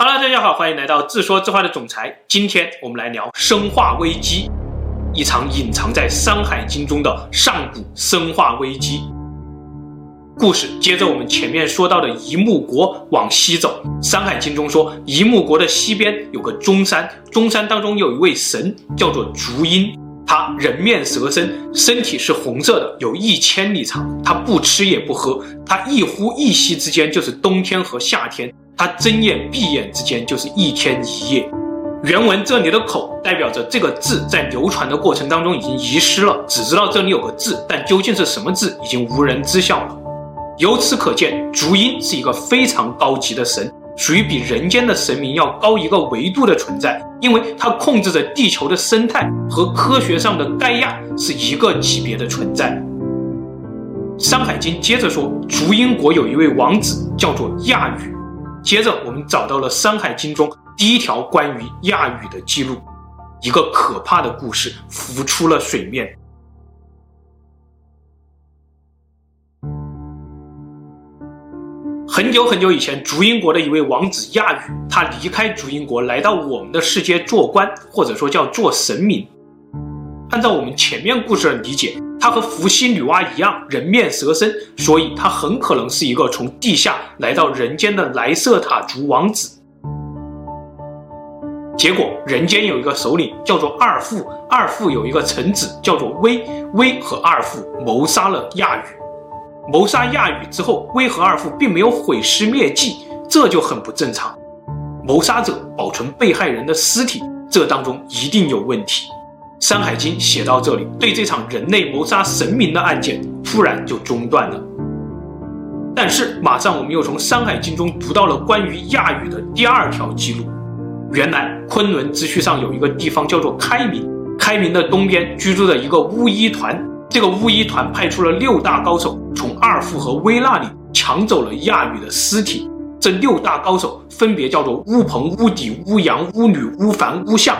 好了大家好，欢迎来到自说自话的总裁。今天我们来聊生化危机，一场隐藏在《山海经》中的上古生化危机。故事接着我们前面说到的夷木国往西走，《山海经》中说夷木国的西边有个中山，中山当中有一位神叫做竹阴，他人面蛇身，身体是红色的，有一千里长。他不吃也不喝，他一呼一吸之间就是冬天和夏天。他睁眼闭眼之间就是一天一夜。原文这里的口代表着这个字在流传的过程当中已经遗失了，只知道这里有个字，但究竟是什么字已经无人知晓了。由此可见，竹阴是一个非常高级的神，属于比人间的神明要高一个维度的存在，因为它控制着地球的生态和科学上的盖亚是一个级别的存在。《山海经》接着说，竹阴国有一位王子叫做亚羽。接着，我们找到了《山海经》中第一条关于亚羽的记录，一个可怕的故事浮出了水面。很久很久以前，竹英国的一位王子亚羽，他离开竹英国，来到我们的世界做官，或者说叫做神明。按照我们前面故事的理解。他和伏羲女娲一样，人面蛇身，所以他很可能是一个从地下来到人间的莱瑟塔族王子。结果，人间有一个首领叫做二父，二父有一个臣子叫做威，威和二父谋杀了亚羽。谋杀亚羽之后，威和二父并没有毁尸灭迹，这就很不正常。谋杀者保存被害人的尸体，这当中一定有问题。《山海经》写到这里，对这场人类谋杀神明的案件突然就中断了。但是，马上我们又从《山海经》中读到了关于亚羽的第二条记录。原来，昆仑之墟上有一个地方叫做开明，开明的东边居住着一个巫医团。这个巫医团派出了六大高手，从二父和威那里抢走了亚羽的尸体。这六大高手分别叫做巫鹏、巫底、巫阳、巫女、巫凡、巫象。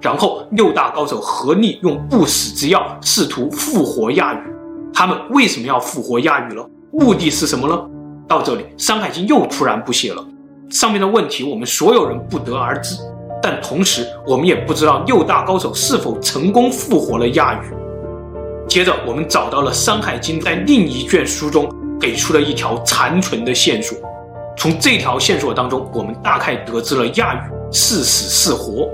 然后六大高手合力用不死之药试图复活亚羽。他们为什么要复活亚羽呢？目的是什么呢？到这里，《山海经》又突然不写了。上面的问题我们所有人不得而知，但同时我们也不知道六大高手是否成功复活了亚羽。接着，我们找到了《山海经》在另一卷书中给出了一条残存的线索。从这条线索当中，我们大概得知了亚羽是死是活。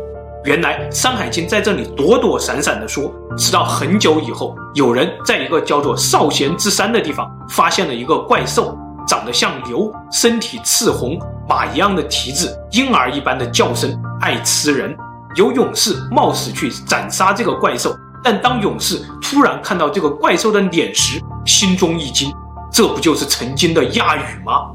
原来《山海经》在这里躲躲闪闪地说，直到很久以后，有人在一个叫做少闲之山的地方发现了一个怪兽，长得像牛，身体赤红，马一样的蹄子，婴儿一般的叫声，爱吃人。有勇士冒死去斩杀这个怪兽，但当勇士突然看到这个怪兽的脸时，心中一惊，这不就是曾经的亚羽吗？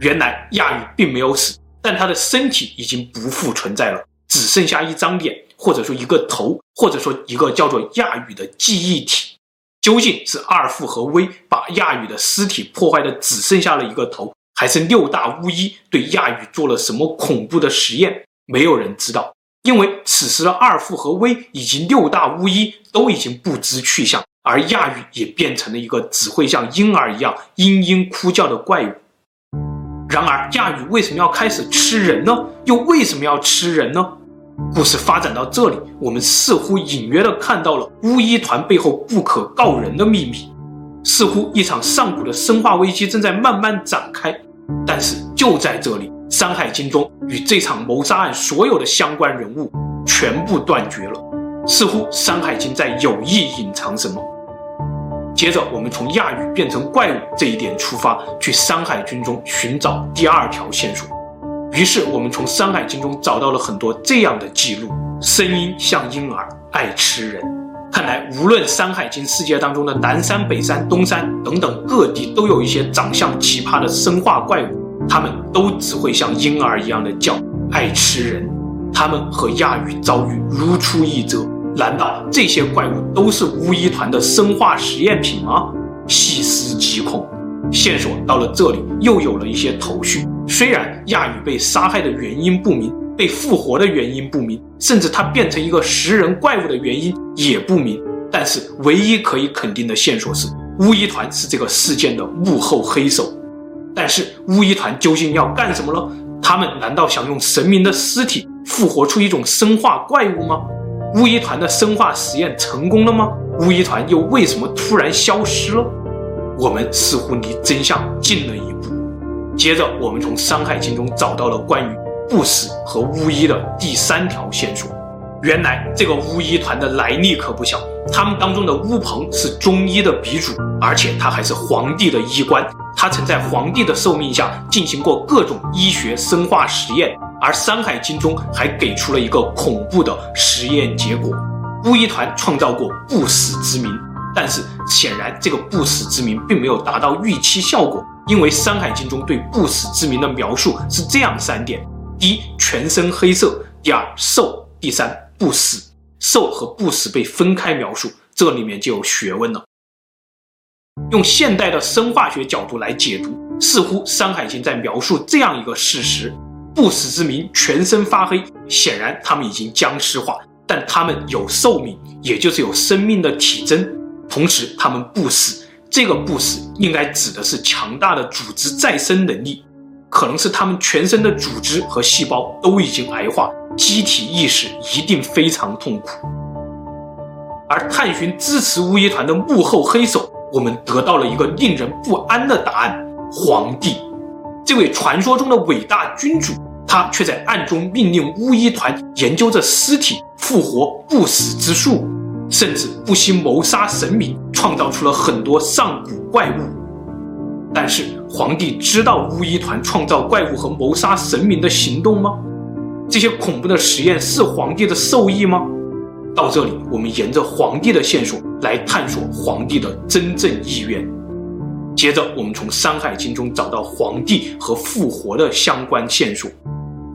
原来亚羽并没有死，但他的身体已经不复存在了。只剩下一张脸，或者说一个头，或者说一个叫做亚羽的记忆体。究竟是二副和威把亚羽的尸体破坏的只剩下了一个头，还是六大巫医对亚羽做了什么恐怖的实验？没有人知道，因为此时的二副和威以及六大巫医都已经不知去向，而亚羽也变成了一个只会像婴儿一样嘤嘤哭叫的怪物。然而，亚羽为什么要开始吃人呢？又为什么要吃人呢？故事发展到这里，我们似乎隐约地看到了巫医团背后不可告人的秘密，似乎一场上古的生化危机正在慢慢展开。但是就在这里，《山海经》中与这场谋杀案所有的相关人物全部断绝了，似乎《山海经》在有意隐藏什么。接着，我们从亚语变成怪物这一点出发，去《山海经》中寻找第二条线索。于是，我们从《山海经》中找到了很多这样的记录：声音像婴儿，爱吃人。看来，无论《山海经》世界当中的南山、北山、东山等等各地，都有一些长相奇葩的生化怪物，他们都只会像婴儿一样的叫，爱吃人。他们和亚鱼遭遇如出一辙。难道这些怪物都是巫医团的生化实验品吗？细思极恐，线索到了这里又有了一些头绪。虽然亚宇被杀害的原因不明，被复活的原因不明，甚至他变成一个食人怪物的原因也不明，但是唯一可以肯定的线索是，巫医团是这个事件的幕后黑手。但是巫医团究竟要干什么呢？他们难道想用神明的尸体复活出一种生化怪物吗？巫医团的生化实验成功了吗？巫医团又为什么突然消失了？我们似乎离真相近了一步。接着，我们从《山海经》中找到了关于不死和巫医的第三条线索。原来，这个巫医团的来历可不小，他们当中的巫鹏是中医的鼻祖，而且他还是皇帝的医官。他曾在皇帝的受命下进行过各种医学生化实验，而《山海经》中还给出了一个恐怖的实验结果：巫医团创造过不死之名。但是显然，这个不死之民并没有达到预期效果，因为《山海经》中对不死之民的描述是这样三点：第一，全身黑色；第二，瘦；第三，不死。瘦和不死被分开描述，这里面就有学问了。用现代的生化学角度来解读，似乎《山海经》在描述这样一个事实：不死之民全身发黑，显然他们已经僵尸化，但他们有寿命，也就是有生命的体征。同时，他们不死，这个不死应该指的是强大的组织再生能力，可能是他们全身的组织和细胞都已经癌化，机体意识一定非常痛苦。而探寻支持巫医团的幕后黑手，我们得到了一个令人不安的答案：皇帝，这位传说中的伟大君主，他却在暗中命令巫医团研究着尸体复活不死之术。甚至不惜谋杀神明，创造出了很多上古怪物。但是皇帝知道巫医团创造怪物和谋杀神明的行动吗？这些恐怖的实验是皇帝的授意吗？到这里，我们沿着皇帝的线索来探索皇帝的真正意愿。接着，我们从《山海经》中找到皇帝和复活的相关线索。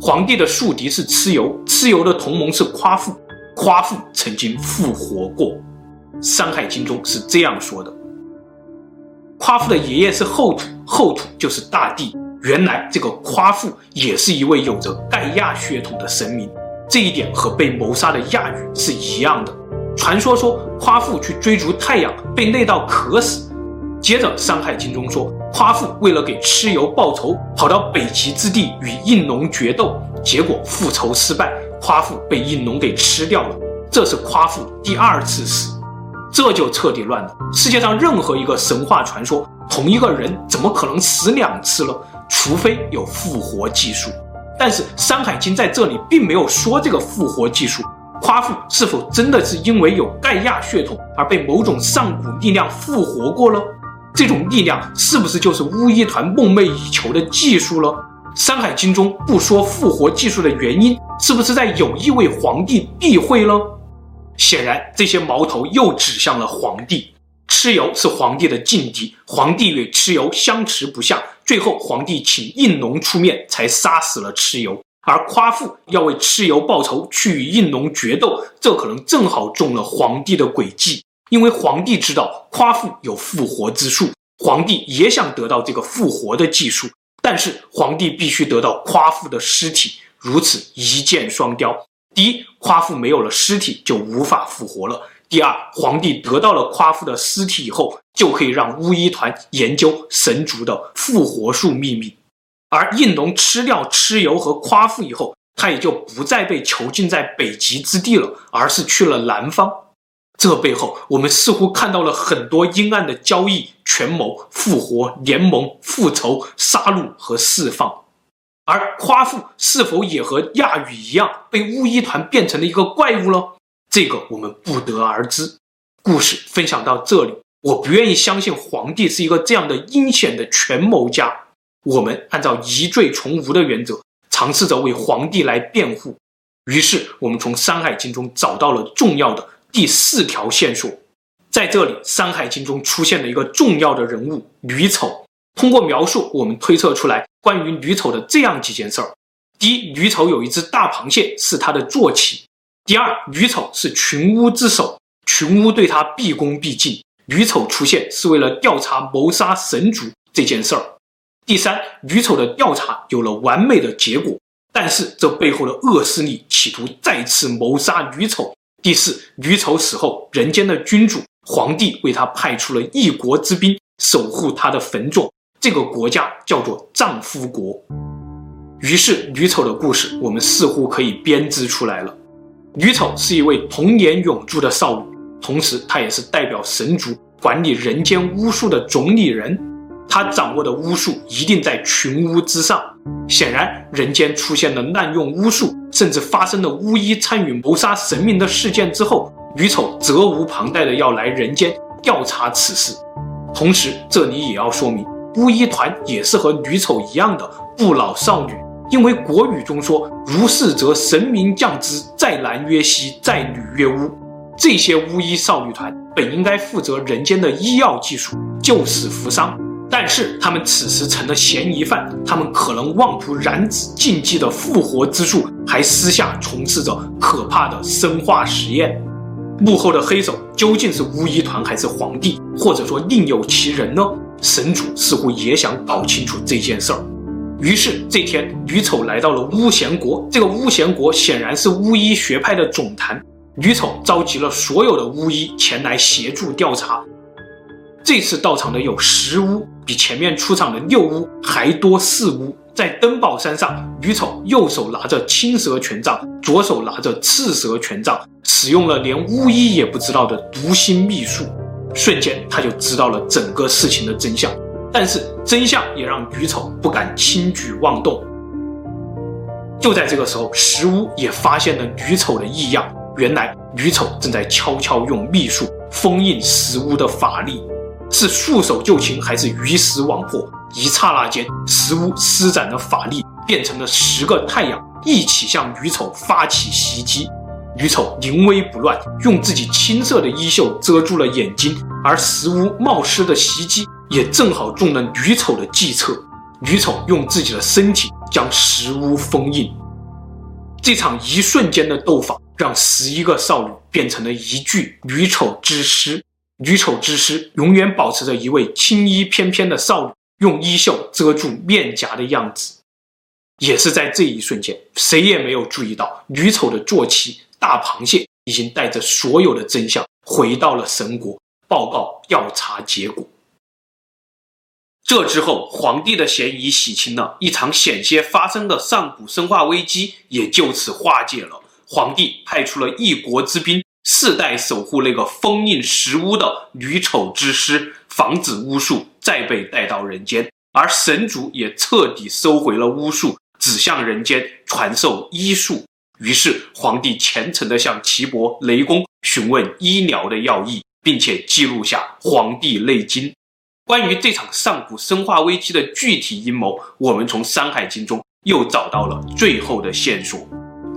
皇帝的宿敌是蚩尤，蚩尤的同盟是夸父。夸父曾经复活过，《山海经》中是这样说的：夸父的爷爷是后土，后土就是大地。原来这个夸父也是一位有着盖亚血统的神明，这一点和被谋杀的亚羽是一样的。传说说夸父去追逐太阳，被累到渴死。接着，《山海经》中说，夸父为了给蚩尤报仇，跑到北极之地与应龙决斗，结果复仇失败。夸父被应龙给吃掉了，这是夸父第二次死，这就彻底乱了。世界上任何一个神话传说，同一个人怎么可能死两次了？除非有复活技术。但是《山海经》在这里并没有说这个复活技术。夸父是否真的是因为有盖亚血统而被某种上古力量复活过了？这种力量是不是就是巫医团梦寐以求的技术了？《山海经》中不说复活技术的原因，是不是在有意为皇帝避讳呢？显然，这些矛头又指向了皇帝。蚩尤是皇帝的劲敌，皇帝与蚩尤相持不下，最后皇帝请应龙出面，才杀死了蚩尤。而夸父要为蚩尤报仇，去与应龙决斗，这可能正好中了皇帝的诡计，因为皇帝知道夸父有复活之术，皇帝也想得到这个复活的技术。但是皇帝必须得到夸父的尸体，如此一箭双雕。第一，夸父没有了尸体就无法复活了；第二，皇帝得到了夸父的尸体以后，就可以让巫医团研究神族的复活术秘密。而应龙吃掉蚩尤和夸父以后，他也就不再被囚禁在北极之地了，而是去了南方。这背后，我们似乎看到了很多阴暗的交易、权谋、复活、联盟、复仇、杀戮和释放。而夸父是否也和亚羽一样，被巫医团变成了一个怪物了？这个我们不得而知。故事分享到这里，我不愿意相信皇帝是一个这样的阴险的权谋家。我们按照疑罪从无的原则，尝试着为皇帝来辩护。于是，我们从《山海经》中找到了重要的。第四条线索，在这里，《山海经》中出现了一个重要的人物吕丑。通过描述，我们推测出来关于吕丑的这样几件事儿：第一，吕丑有一只大螃蟹是他的坐骑；第二，吕丑是群巫之首，群巫对他毕恭毕敬。吕丑出现是为了调查谋杀神族这件事儿；第三，吕丑的调查有了完美的结果，但是这背后的恶势力企图再次谋杀吕丑。第四，吕丑死后，人间的君主皇帝为他派出了一国之兵守护他的坟冢，这个国家叫做葬夫国。于是吕丑的故事，我们似乎可以编织出来了。吕丑是一位童颜永驻的少女，同时她也是代表神族管理人间巫术的总理人。他掌握的巫术一定在群巫之上。显然，人间出现了滥用巫术，甚至发生了巫医参与谋杀神明的事件之后，女丑责无旁贷的要来人间调查此事。同时，这里也要说明，巫医团也是和女丑一样的不老少女，因为国语中说“如是则神明降之，在男曰西，在女曰巫”。这些巫医少女团本应该负责人间的医药技术，救死扶伤。但是他们此时成了嫌疑犯，他们可能妄图染指禁忌的复活之术，还私下从事着可怕的生化实验。幕后的黑手究竟是巫医团还是皇帝，或者说另有其人呢？神主似乎也想搞清楚这件事儿。于是这天，女丑来到了巫贤国。这个巫贤国显然是巫医学派的总坛。女丑召集了所有的巫医前来协助调查。这次到场的有十巫，比前面出场的六巫还多四巫。在登宝山上，女丑右手拿着青蛇权杖，左手拿着赤蛇权杖，使用了连巫医也不知道的读心秘术。瞬间，他就知道了整个事情的真相。但是，真相也让女丑不敢轻举妄动。就在这个时候，石巫也发现了女丑的异样。原来，女丑正在悄悄用秘术封印石巫的法力。是束手就擒还是鱼死网破？一刹那间，石屋施展了法力，变成了十个太阳，一起向女丑发起袭击。女丑临危不乱，用自己青色的衣袖遮住了眼睛，而石屋冒失的袭击也正好中了女丑的计策。女丑用自己的身体将石屋封印。这场一瞬间的斗法，让十一个少女变成了一具女丑之尸。女丑之尸永远保持着一位青衣翩翩的少女用衣袖遮住面颊的样子，也是在这一瞬间，谁也没有注意到女丑的坐骑大螃蟹已经带着所有的真相回到了神国，报告调查结果。这之后，皇帝的嫌疑洗清了，一场险些发生的上古生化危机也就此化解了。皇帝派出了一国之兵。世代守护那个封印十巫的女丑之师，防止巫术再被带到人间。而神族也彻底收回了巫术，只向人间传授医术。于是，皇帝虔诚地向岐伯、雷公询问医疗的要义，并且记录下《黄帝内经》。关于这场上古生化危机的具体阴谋，我们从《山海经》中又找到了最后的线索。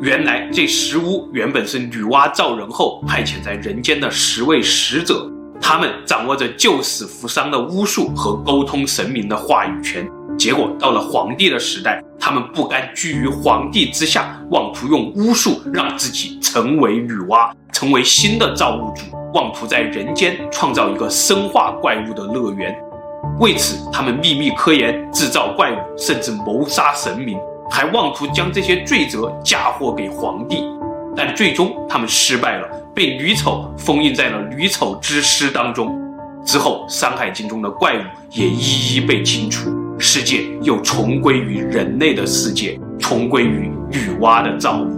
原来这十巫原本是女娲造人后派遣在人间的十位使者，他们掌握着救死扶伤的巫术和沟通神明的话语权。结果到了皇帝的时代，他们不甘居于皇帝之下，妄图用巫术让自己成为女娲，成为新的造物主，妄图在人间创造一个生化怪物的乐园。为此，他们秘密科研，制造怪物，甚至谋杀神明。还妄图将这些罪责嫁祸给皇帝，但最终他们失败了，被吕丑封印在了吕丑之尸当中。之后，《山海经》中的怪物也一一被清除，世界又重归于人类的世界，重归于女娲的造物。